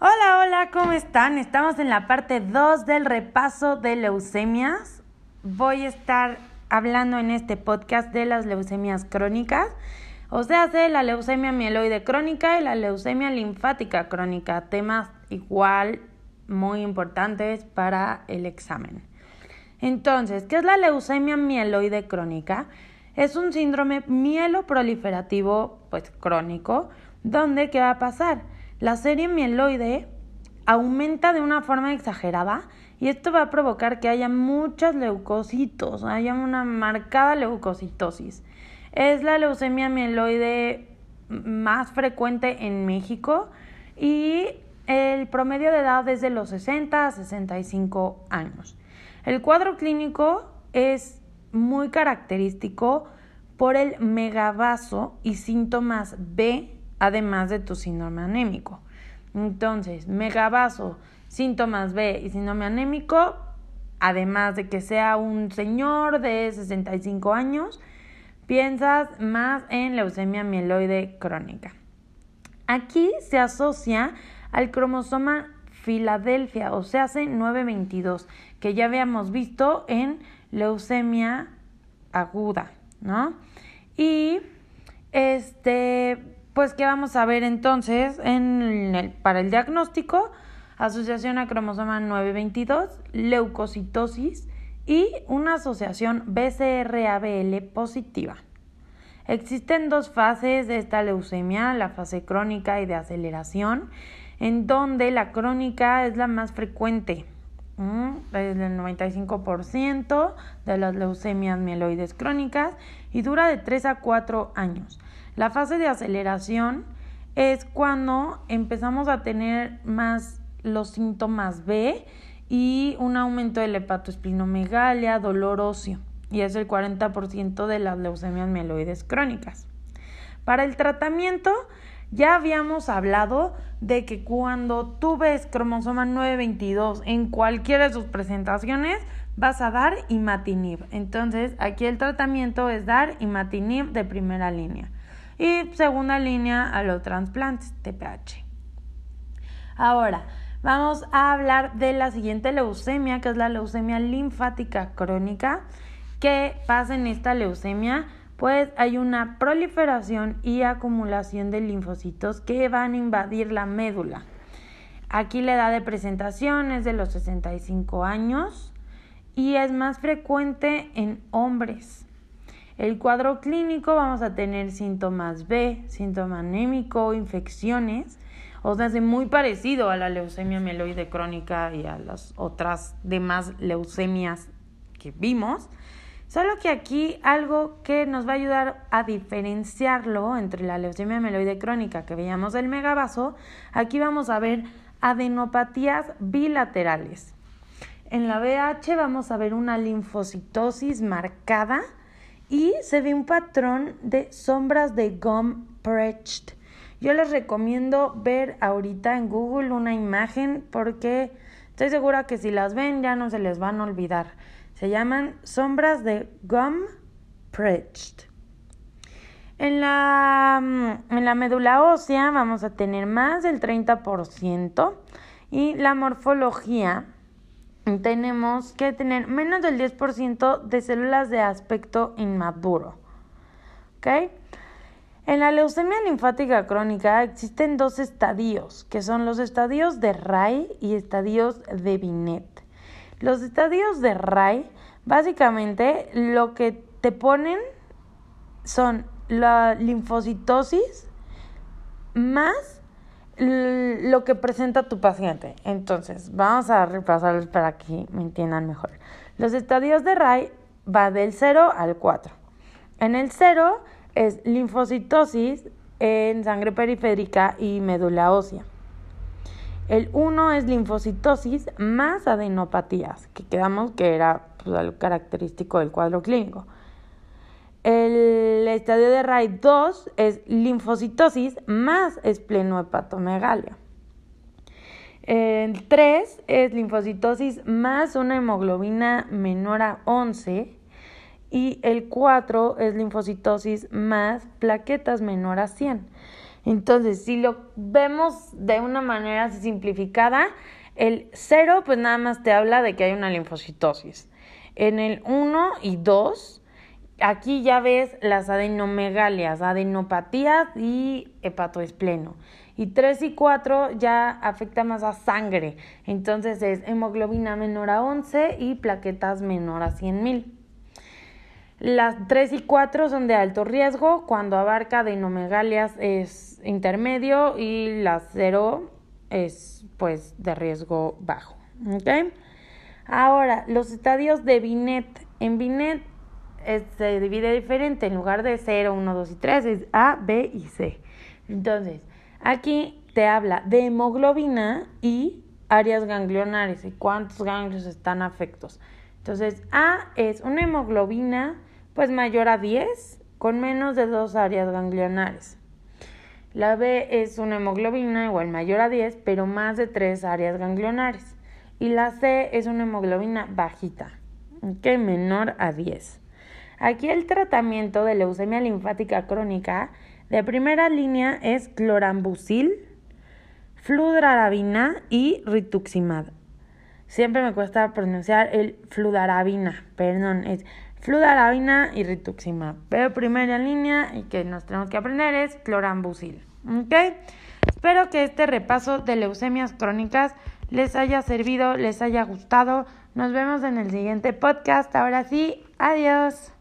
Hola, hola, ¿cómo están? Estamos en la parte 2 del repaso de leucemias. Voy a estar hablando en este podcast de las leucemias crónicas, o sea, de la leucemia mieloide crónica y la leucemia linfática crónica, temas igual muy importantes para el examen. Entonces, ¿qué es la leucemia mieloide crónica? Es un síndrome mieloproliferativo pues crónico, donde ¿qué va a pasar? La serie mieloide aumenta de una forma exagerada y esto va a provocar que haya muchos leucocitos, haya una marcada leucocitosis. Es la leucemia mieloide más frecuente en México y el promedio de edad es de los 60 a 65 años. El cuadro clínico es muy característico por el megavaso y síntomas B además de tu síndrome anémico. Entonces, megavaso, síntomas B y síndrome anémico, además de que sea un señor de 65 años, piensas más en leucemia mieloide crónica. Aquí se asocia al cromosoma Filadelfia, o sea, hace 922, que ya habíamos visto en leucemia aguda, ¿no? Y este pues, ¿qué vamos a ver entonces en el, para el diagnóstico? Asociación a cromosoma 922, leucocitosis y una asociación BCR-ABL positiva. Existen dos fases de esta leucemia, la fase crónica y de aceleración, en donde la crónica es la más frecuente. Es el 95% de las leucemias mieloides crónicas y dura de 3 a 4 años. La fase de aceleración es cuando empezamos a tener más los síntomas B y un aumento de la hepatoesplenomegalia, dolor óseo, y es el 40% de las leucemias mieloides crónicas. Para el tratamiento, ya habíamos hablado de que cuando tú ves cromosoma 922 en cualquiera de sus presentaciones, vas a dar imatinib. Entonces, aquí el tratamiento es dar imatinib de primera línea. Y segunda línea a los trasplantes TPH. Ahora, vamos a hablar de la siguiente leucemia, que es la leucemia linfática crónica. ¿Qué pasa en esta leucemia? Pues hay una proliferación y acumulación de linfocitos que van a invadir la médula. Aquí la edad de presentación es de los 65 años y es más frecuente en hombres. El cuadro clínico vamos a tener síntomas B, síntoma anémico, infecciones, o sea, es muy parecido a la leucemia mieloide crónica y a las otras demás leucemias que vimos. Solo que aquí algo que nos va a ayudar a diferenciarlo entre la leucemia mieloide crónica que veíamos del megavaso, aquí vamos a ver adenopatías bilaterales. En la BH vamos a ver una linfocitosis marcada y se ve un patrón de sombras de gum preached. Yo les recomiendo ver ahorita en Google una imagen porque estoy segura que si las ven ya no se les van a olvidar. Se llaman sombras de gum preached. En la, mm, en la médula ósea vamos a tener más del 30% y la morfología tenemos que tener menos del 10% de células de aspecto inmaduro. ¿Ok? En la leucemia linfática crónica existen dos estadios, que son los estadios de Ray y estadios de Binet. Los estadios de Ray, básicamente lo que te ponen son la linfocitosis más lo que presenta tu paciente. Entonces, vamos a repasarlos para que me entiendan mejor. Los estadios de Ray va del 0 al 4. En el 0 es linfocitosis en sangre periférica y médula ósea. El 1 es linfocitosis más adenopatías, que quedamos que era pues, algo característico del cuadro clínico. El estadio de Ray 2 es linfocitosis más esplenohepatomegalia. El 3 es linfocitosis más una hemoglobina menor a 11. y el 4 es linfocitosis más plaquetas menor a 100. Entonces, si lo vemos de una manera simplificada, el 0 pues nada más te habla de que hay una linfocitosis. En el 1 y 2, aquí ya ves las adenomegalias, adenopatías y hepatoespleno. Y 3 y 4 ya afecta más a sangre. Entonces es hemoglobina menor a 11 y plaquetas menor a 100 mil. Las 3 y 4 son de alto riesgo, cuando abarca adenomegalias es intermedio y la 0 es pues de riesgo bajo. ¿okay? Ahora, los estadios de Binet. En Binet se divide diferente, en lugar de 0, 1, 2 y 3 es A, B y C. Entonces, aquí te habla de hemoglobina y áreas ganglionares y cuántos ganglios están afectos. Entonces, A es una hemoglobina pues mayor a 10 con menos de dos áreas ganglionares. La B es una hemoglobina igual mayor a 10 pero más de tres áreas ganglionares. Y la C es una hemoglobina bajita, que menor a 10. Aquí el tratamiento de leucemia linfática crónica de primera línea es clorambucil, fludarabina y rituximab. Siempre me cuesta pronunciar el fludarabina, perdón, es fludarabina y rituximab. Pero primera línea y que nos tenemos que aprender es clorambucil. ¿Ok? Espero que este repaso de leucemias crónicas les haya servido, les haya gustado. Nos vemos en el siguiente podcast. Ahora sí, adiós.